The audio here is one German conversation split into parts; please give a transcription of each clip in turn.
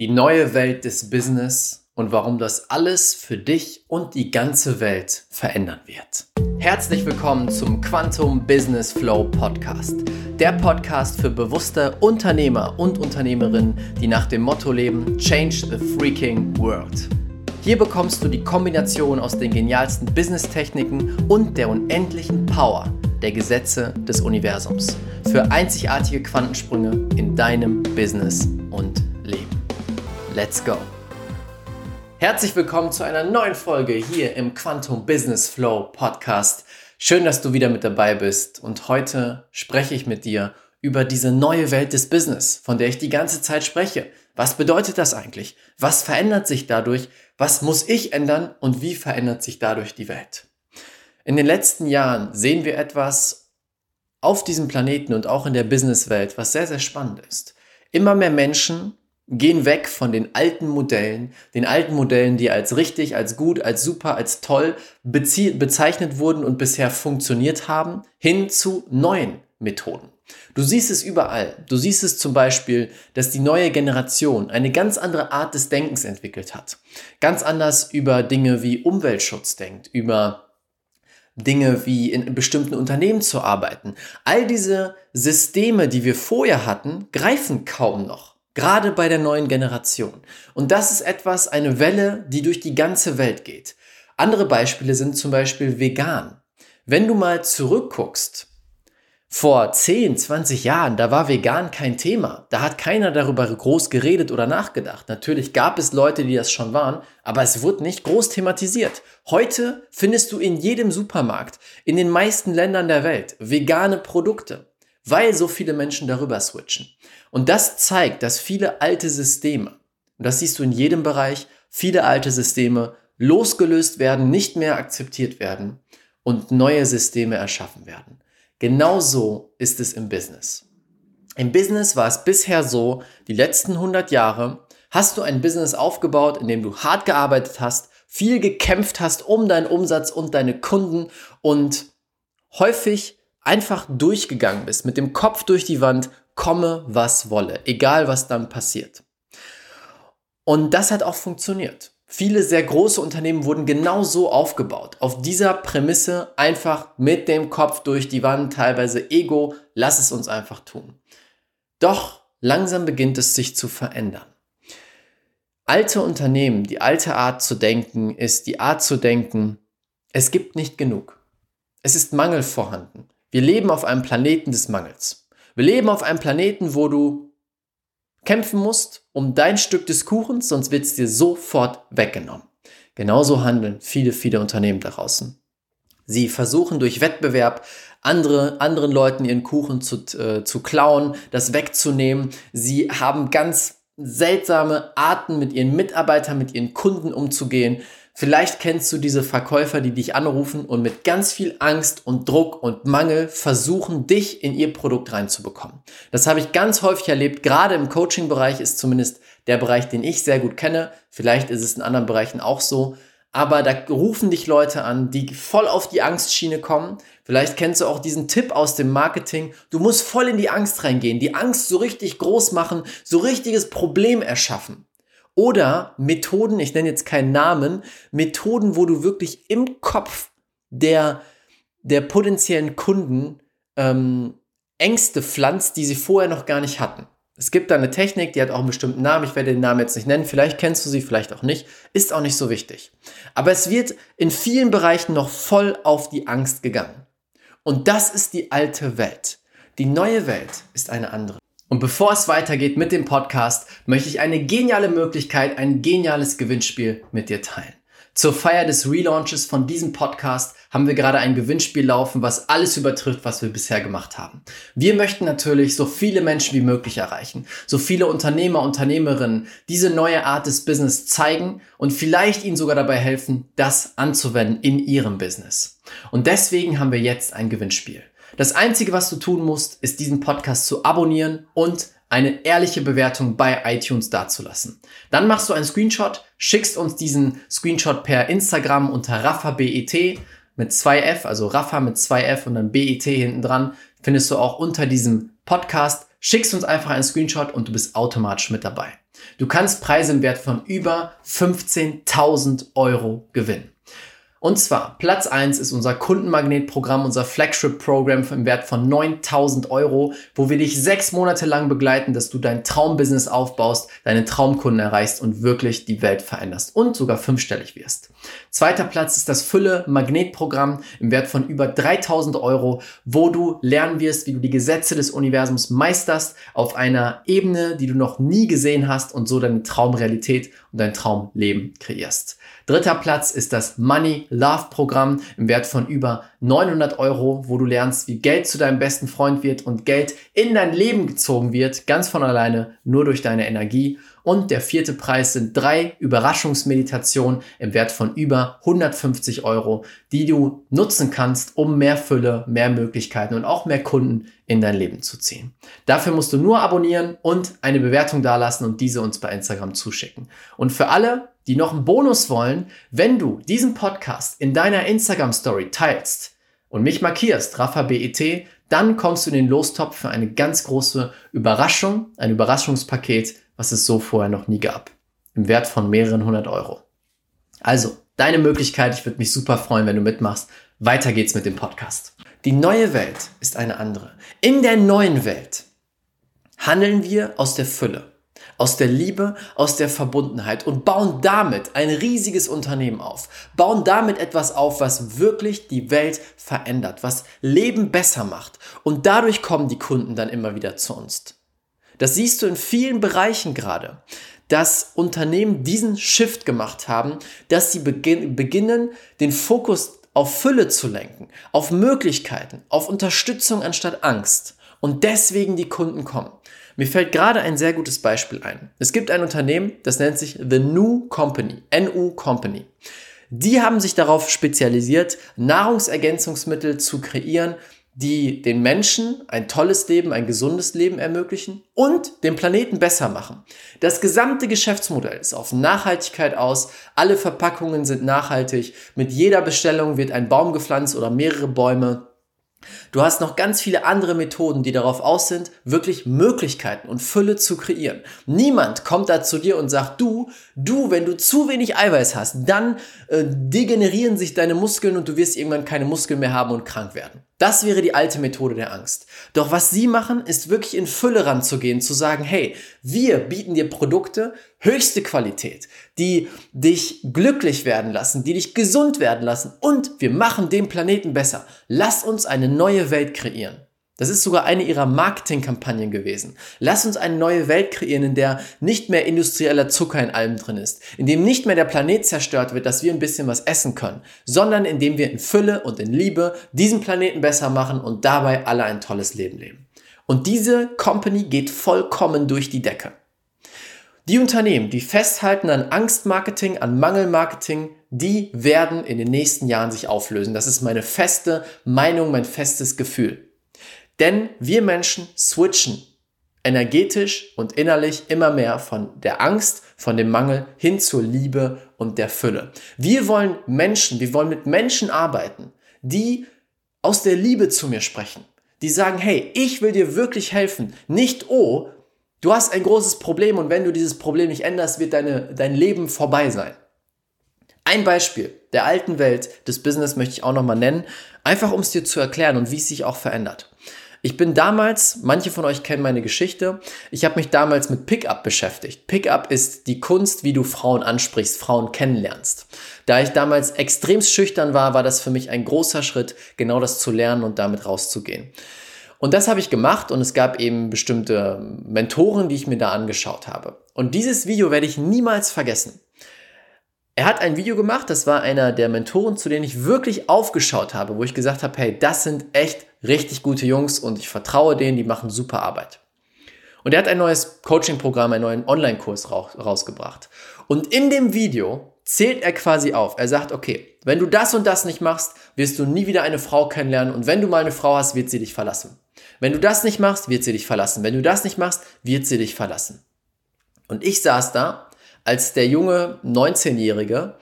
die neue Welt des Business und warum das alles für dich und die ganze Welt verändern wird. Herzlich willkommen zum Quantum Business Flow Podcast. Der Podcast für bewusste Unternehmer und Unternehmerinnen, die nach dem Motto leben, Change the Freaking World. Hier bekommst du die Kombination aus den genialsten Business-Techniken und der unendlichen Power der Gesetze des Universums für einzigartige Quantensprünge in deinem Business und Leben. Let's go! Herzlich willkommen zu einer neuen Folge hier im Quantum Business Flow Podcast. Schön, dass du wieder mit dabei bist und heute spreche ich mit dir über diese neue Welt des Business, von der ich die ganze Zeit spreche. Was bedeutet das eigentlich? Was verändert sich dadurch? Was muss ich ändern und wie verändert sich dadurch die Welt? In den letzten Jahren sehen wir etwas auf diesem Planeten und auch in der Businesswelt, was sehr, sehr spannend ist. Immer mehr Menschen gehen weg von den alten Modellen, den alten Modellen, die als richtig, als gut, als super, als toll bezeichnet wurden und bisher funktioniert haben, hin zu neuen Methoden. Du siehst es überall. Du siehst es zum Beispiel, dass die neue Generation eine ganz andere Art des Denkens entwickelt hat. Ganz anders über Dinge wie Umweltschutz denkt, über Dinge wie in bestimmten Unternehmen zu arbeiten. All diese Systeme, die wir vorher hatten, greifen kaum noch. Gerade bei der neuen Generation. Und das ist etwas, eine Welle, die durch die ganze Welt geht. Andere Beispiele sind zum Beispiel vegan. Wenn du mal zurückguckst, vor 10, 20 Jahren, da war vegan kein Thema. Da hat keiner darüber groß geredet oder nachgedacht. Natürlich gab es Leute, die das schon waren, aber es wurde nicht groß thematisiert. Heute findest du in jedem Supermarkt, in den meisten Ländern der Welt, vegane Produkte weil so viele Menschen darüber switchen. Und das zeigt, dass viele alte Systeme, und das siehst du in jedem Bereich, viele alte Systeme losgelöst werden, nicht mehr akzeptiert werden und neue Systeme erschaffen werden. Genauso ist es im Business. Im Business war es bisher so, die letzten 100 Jahre hast du ein Business aufgebaut, in dem du hart gearbeitet hast, viel gekämpft hast um deinen Umsatz und deine Kunden und häufig einfach durchgegangen bist, mit dem Kopf durch die Wand, komme was wolle, egal was dann passiert. Und das hat auch funktioniert. Viele sehr große Unternehmen wurden genau so aufgebaut. Auf dieser Prämisse einfach mit dem Kopf durch die Wand, teilweise Ego, lass es uns einfach tun. Doch langsam beginnt es sich zu verändern. Alte Unternehmen, die alte Art zu denken, ist die Art zu denken, es gibt nicht genug. Es ist Mangel vorhanden. Wir leben auf einem Planeten des Mangels. Wir leben auf einem Planeten, wo du kämpfen musst um dein Stück des Kuchens, sonst wird es dir sofort weggenommen. Genauso handeln viele, viele Unternehmen da draußen. Sie versuchen durch Wettbewerb andere, anderen Leuten ihren Kuchen zu, äh, zu klauen, das wegzunehmen. Sie haben ganz seltsame Arten, mit ihren Mitarbeitern, mit ihren Kunden umzugehen. Vielleicht kennst du diese Verkäufer, die dich anrufen und mit ganz viel Angst und Druck und Mangel versuchen, dich in ihr Produkt reinzubekommen. Das habe ich ganz häufig erlebt. Gerade im Coaching-Bereich ist zumindest der Bereich, den ich sehr gut kenne. Vielleicht ist es in anderen Bereichen auch so. Aber da rufen dich Leute an, die voll auf die Angstschiene kommen. Vielleicht kennst du auch diesen Tipp aus dem Marketing. Du musst voll in die Angst reingehen, die Angst so richtig groß machen, so richtiges Problem erschaffen. Oder Methoden, ich nenne jetzt keinen Namen, Methoden, wo du wirklich im Kopf der, der potenziellen Kunden ähm, Ängste pflanzt, die sie vorher noch gar nicht hatten. Es gibt da eine Technik, die hat auch einen bestimmten Namen. Ich werde den Namen jetzt nicht nennen. Vielleicht kennst du sie, vielleicht auch nicht. Ist auch nicht so wichtig. Aber es wird in vielen Bereichen noch voll auf die Angst gegangen. Und das ist die alte Welt. Die neue Welt ist eine andere. Und bevor es weitergeht mit dem Podcast, möchte ich eine geniale Möglichkeit, ein geniales Gewinnspiel mit dir teilen. Zur Feier des Relaunches von diesem Podcast haben wir gerade ein Gewinnspiel laufen, was alles übertrifft, was wir bisher gemacht haben. Wir möchten natürlich so viele Menschen wie möglich erreichen, so viele Unternehmer, Unternehmerinnen diese neue Art des Business zeigen und vielleicht ihnen sogar dabei helfen, das anzuwenden in ihrem Business. Und deswegen haben wir jetzt ein Gewinnspiel. Das Einzige, was du tun musst, ist diesen Podcast zu abonnieren und eine ehrliche Bewertung bei iTunes dazulassen. Dann machst du einen Screenshot, schickst uns diesen Screenshot per Instagram unter RaffaBET mit 2F, also Raffa mit 2F und dann BET hinten dran, findest du auch unter diesem Podcast. schickst uns einfach einen Screenshot und du bist automatisch mit dabei. Du kannst Preise im Wert von über 15.000 Euro gewinnen. Und zwar, Platz 1 ist unser Kundenmagnetprogramm, unser Flagship-Programm im Wert von 9000 Euro, wo wir dich sechs Monate lang begleiten, dass du dein Traumbusiness aufbaust, deine Traumkunden erreichst und wirklich die Welt veränderst und sogar fünfstellig wirst. Zweiter Platz ist das Fülle-Magnetprogramm im Wert von über 3000 Euro, wo du lernen wirst, wie du die Gesetze des Universums meisterst auf einer Ebene, die du noch nie gesehen hast und so deine Traumrealität und dein Traumleben kreierst. Dritter Platz ist das Money Love Programm im Wert von über 900 Euro, wo du lernst, wie Geld zu deinem besten Freund wird und Geld in dein Leben gezogen wird, ganz von alleine, nur durch deine Energie. Und der vierte Preis sind drei Überraschungsmeditationen im Wert von über 150 Euro, die du nutzen kannst, um mehr Fülle, mehr Möglichkeiten und auch mehr Kunden in dein Leben zu ziehen. Dafür musst du nur abonnieren und eine Bewertung dalassen und diese uns bei Instagram zuschicken. Und für alle, die noch einen Bonus wollen, wenn du diesen Podcast in deiner Instagram Story teilst und mich markierst, Rafa BET, dann kommst du in den Lostopf für eine ganz große Überraschung, ein Überraschungspaket, was es so vorher noch nie gab. Im Wert von mehreren hundert Euro. Also, deine Möglichkeit, ich würde mich super freuen, wenn du mitmachst. Weiter geht's mit dem Podcast. Die neue Welt ist eine andere. In der neuen Welt handeln wir aus der Fülle aus der Liebe, aus der Verbundenheit und bauen damit ein riesiges Unternehmen auf. Bauen damit etwas auf, was wirklich die Welt verändert, was Leben besser macht. Und dadurch kommen die Kunden dann immer wieder zu uns. Das siehst du in vielen Bereichen gerade, dass Unternehmen diesen Shift gemacht haben, dass sie beginnen, den Fokus auf Fülle zu lenken, auf Möglichkeiten, auf Unterstützung anstatt Angst. Und deswegen die Kunden kommen. Mir fällt gerade ein sehr gutes Beispiel ein. Es gibt ein Unternehmen, das nennt sich The New Company, NU Company. Die haben sich darauf spezialisiert, Nahrungsergänzungsmittel zu kreieren, die den Menschen ein tolles Leben, ein gesundes Leben ermöglichen und den Planeten besser machen. Das gesamte Geschäftsmodell ist auf Nachhaltigkeit aus. Alle Verpackungen sind nachhaltig. Mit jeder Bestellung wird ein Baum gepflanzt oder mehrere Bäume. Du hast noch ganz viele andere Methoden, die darauf aus sind, wirklich Möglichkeiten und Fülle zu kreieren. Niemand kommt da zu dir und sagt, du, du, wenn du zu wenig Eiweiß hast, dann äh, degenerieren sich deine Muskeln und du wirst irgendwann keine Muskeln mehr haben und krank werden. Das wäre die alte Methode der Angst. Doch was sie machen, ist wirklich in Fülle ranzugehen, zu sagen, hey, wir bieten dir Produkte, höchste Qualität, die dich glücklich werden lassen, die dich gesund werden lassen und wir machen den Planeten besser. Lass uns eine neue Welt kreieren. Das ist sogar eine ihrer Marketingkampagnen gewesen. Lass uns eine neue Welt kreieren, in der nicht mehr industrieller Zucker in allem drin ist, in dem nicht mehr der Planet zerstört wird, dass wir ein bisschen was essen können, sondern in dem wir in Fülle und in Liebe diesen Planeten besser machen und dabei alle ein tolles Leben leben. Und diese Company geht vollkommen durch die Decke. Die Unternehmen, die festhalten an Angstmarketing, an Mangelmarketing, die werden in den nächsten Jahren sich auflösen. Das ist meine feste Meinung, mein festes Gefühl. Denn wir Menschen switchen energetisch und innerlich immer mehr von der Angst, von dem Mangel hin zur Liebe und der Fülle. Wir wollen Menschen, wir wollen mit Menschen arbeiten, die aus der Liebe zu mir sprechen. Die sagen, hey, ich will dir wirklich helfen. Nicht, oh, du hast ein großes Problem und wenn du dieses Problem nicht änderst, wird deine, dein Leben vorbei sein. Ein Beispiel der alten Welt des Business möchte ich auch nochmal nennen, einfach um es dir zu erklären und wie es sich auch verändert. Ich bin damals, manche von euch kennen meine Geschichte, ich habe mich damals mit Pickup beschäftigt. Pickup ist die Kunst, wie du Frauen ansprichst, Frauen kennenlernst. Da ich damals extrem schüchtern war, war das für mich ein großer Schritt, genau das zu lernen und damit rauszugehen. Und das habe ich gemacht und es gab eben bestimmte Mentoren, die ich mir da angeschaut habe. Und dieses Video werde ich niemals vergessen. Er hat ein Video gemacht, das war einer der Mentoren, zu denen ich wirklich aufgeschaut habe, wo ich gesagt habe, hey, das sind echt richtig gute Jungs und ich vertraue denen, die machen super Arbeit. Und er hat ein neues Coaching-Programm, einen neuen Online-Kurs rausgebracht. Und in dem Video zählt er quasi auf. Er sagt, okay, wenn du das und das nicht machst, wirst du nie wieder eine Frau kennenlernen und wenn du mal eine Frau hast, wird sie dich verlassen. Wenn du das nicht machst, wird sie dich verlassen. Wenn du das nicht machst, wird sie dich verlassen. Und ich saß da als der junge 19-Jährige,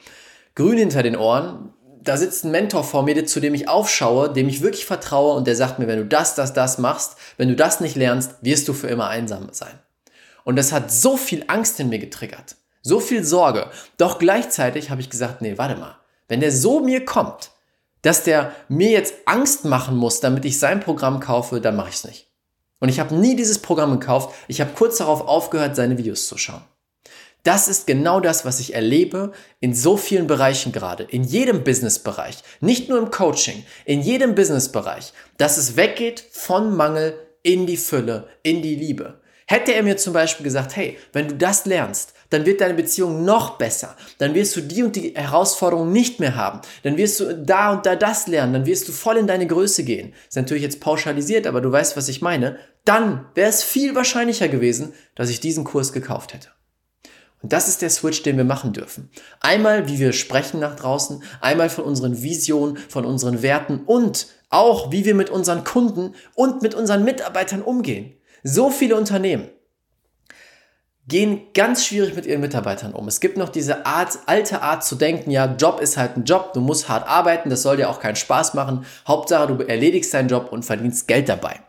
grün hinter den Ohren, da sitzt ein Mentor vor mir, zu dem ich aufschaue, dem ich wirklich vertraue und der sagt mir, wenn du das, das, das machst, wenn du das nicht lernst, wirst du für immer einsam sein. Und das hat so viel Angst in mir getriggert, so viel Sorge. Doch gleichzeitig habe ich gesagt, nee, warte mal, wenn der so mir kommt, dass der mir jetzt Angst machen muss, damit ich sein Programm kaufe, dann mache ich es nicht. Und ich habe nie dieses Programm gekauft. Ich habe kurz darauf aufgehört, seine Videos zu schauen. Das ist genau das, was ich erlebe in so vielen Bereichen gerade, in jedem Businessbereich, nicht nur im Coaching, in jedem Businessbereich, dass es weggeht von Mangel in die Fülle, in die Liebe. Hätte er mir zum Beispiel gesagt, hey, wenn du das lernst, dann wird deine Beziehung noch besser. Dann wirst du die und die Herausforderung nicht mehr haben. Dann wirst du da und da das lernen. Dann wirst du voll in deine Größe gehen. Ist natürlich jetzt pauschalisiert, aber du weißt, was ich meine. Dann wäre es viel wahrscheinlicher gewesen, dass ich diesen Kurs gekauft hätte. Und das ist der Switch, den wir machen dürfen. Einmal, wie wir sprechen nach draußen, einmal von unseren Visionen, von unseren Werten und auch, wie wir mit unseren Kunden und mit unseren Mitarbeitern umgehen. So viele Unternehmen gehen ganz schwierig mit ihren Mitarbeitern um. Es gibt noch diese Art, alte Art zu denken, ja, Job ist halt ein Job, du musst hart arbeiten, das soll dir auch keinen Spaß machen. Hauptsache, du erledigst deinen Job und verdienst Geld dabei.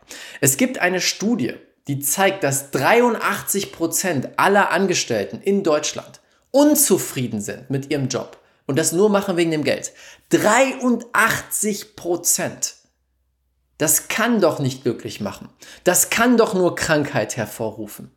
Es gibt eine Studie, die zeigt, dass 83 Prozent aller Angestellten in Deutschland unzufrieden sind mit ihrem Job und das nur machen wegen dem Geld. 83 Prozent. Das kann doch nicht glücklich machen. Das kann doch nur Krankheit hervorrufen.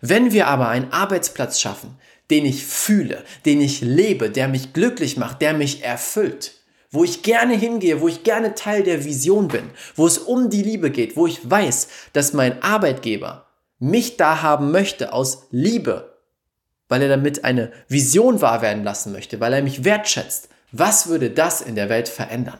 Wenn wir aber einen Arbeitsplatz schaffen, den ich fühle, den ich lebe, der mich glücklich macht, der mich erfüllt, wo ich gerne hingehe, wo ich gerne Teil der Vision bin, wo es um die Liebe geht, wo ich weiß, dass mein Arbeitgeber mich da haben möchte aus Liebe, weil er damit eine Vision wahr werden lassen möchte, weil er mich wertschätzt. Was würde das in der Welt verändern?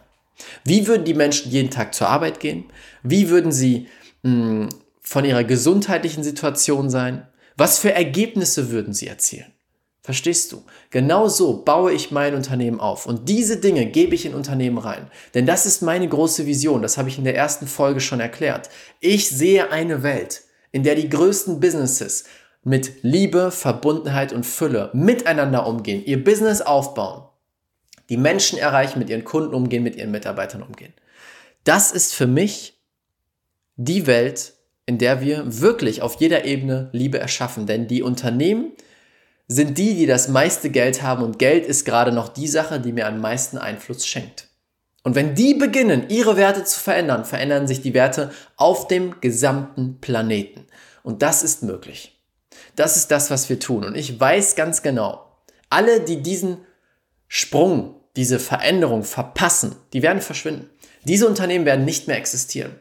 Wie würden die Menschen jeden Tag zur Arbeit gehen? Wie würden sie mh, hm, von ihrer gesundheitlichen Situation sein? Was für Ergebnisse würden sie erzielen? Verstehst du? Genau so baue ich mein Unternehmen auf. Und diese Dinge gebe ich in Unternehmen rein. Denn das ist meine große Vision. Das habe ich in der ersten Folge schon erklärt. Ich sehe eine Welt, in der die größten Businesses mit Liebe, Verbundenheit und Fülle miteinander umgehen, ihr Business aufbauen, die Menschen erreichen, mit ihren Kunden umgehen, mit ihren Mitarbeitern umgehen. Das ist für mich die Welt, in der wir wirklich auf jeder Ebene Liebe erschaffen. Denn die Unternehmen, sind die, die das meiste Geld haben und Geld ist gerade noch die Sache, die mir am meisten Einfluss schenkt. Und wenn die beginnen, ihre Werte zu verändern, verändern sich die Werte auf dem gesamten Planeten. Und das ist möglich. Das ist das, was wir tun. Und ich weiß ganz genau, alle, die diesen Sprung, diese Veränderung verpassen, die werden verschwinden. Diese Unternehmen werden nicht mehr existieren.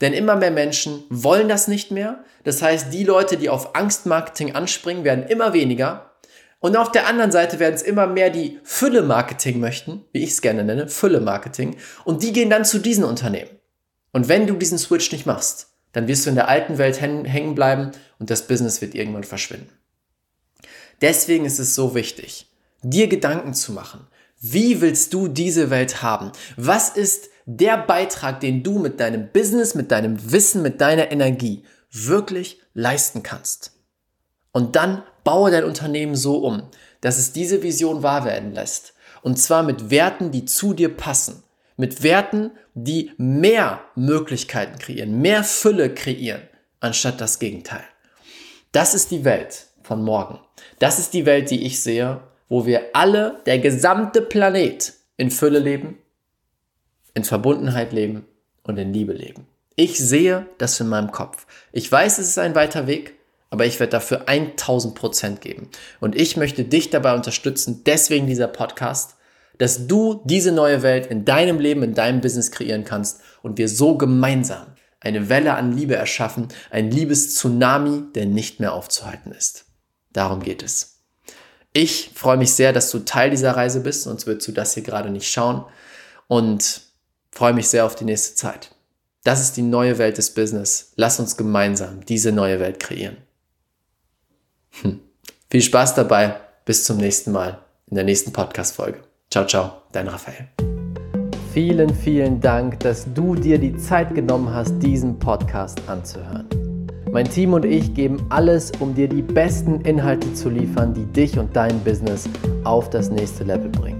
Denn immer mehr Menschen wollen das nicht mehr. Das heißt, die Leute, die auf Angstmarketing anspringen, werden immer weniger. Und auf der anderen Seite werden es immer mehr, die Fülle-Marketing möchten, wie ich es gerne nenne, Fülle-Marketing. Und die gehen dann zu diesen Unternehmen. Und wenn du diesen Switch nicht machst, dann wirst du in der alten Welt hängen bleiben und das Business wird irgendwann verschwinden. Deswegen ist es so wichtig, dir Gedanken zu machen. Wie willst du diese Welt haben? Was ist der Beitrag, den du mit deinem Business, mit deinem Wissen, mit deiner Energie wirklich leisten kannst. Und dann baue dein Unternehmen so um, dass es diese Vision wahr werden lässt. Und zwar mit Werten, die zu dir passen. Mit Werten, die mehr Möglichkeiten kreieren, mehr Fülle kreieren, anstatt das Gegenteil. Das ist die Welt von morgen. Das ist die Welt, die ich sehe, wo wir alle, der gesamte Planet, in Fülle leben, in Verbundenheit leben und in Liebe leben. Ich sehe das in meinem Kopf. Ich weiß, es ist ein weiter Weg, aber ich werde dafür 1000 Prozent geben. Und ich möchte dich dabei unterstützen, deswegen dieser Podcast, dass du diese neue Welt in deinem Leben, in deinem Business kreieren kannst und wir so gemeinsam eine Welle an Liebe erschaffen, ein Liebes-Tsunami, der nicht mehr aufzuhalten ist. Darum geht es. Ich freue mich sehr, dass du Teil dieser Reise bist, sonst würdest du das hier gerade nicht schauen. Und freue mich sehr auf die nächste Zeit. Das ist die neue Welt des Business. Lass uns gemeinsam diese neue Welt kreieren. Hm. Viel Spaß dabei. Bis zum nächsten Mal in der nächsten Podcast-Folge. Ciao, ciao, dein Raphael. Vielen, vielen Dank, dass du dir die Zeit genommen hast, diesen Podcast anzuhören. Mein Team und ich geben alles, um dir die besten Inhalte zu liefern, die dich und dein Business auf das nächste Level bringen.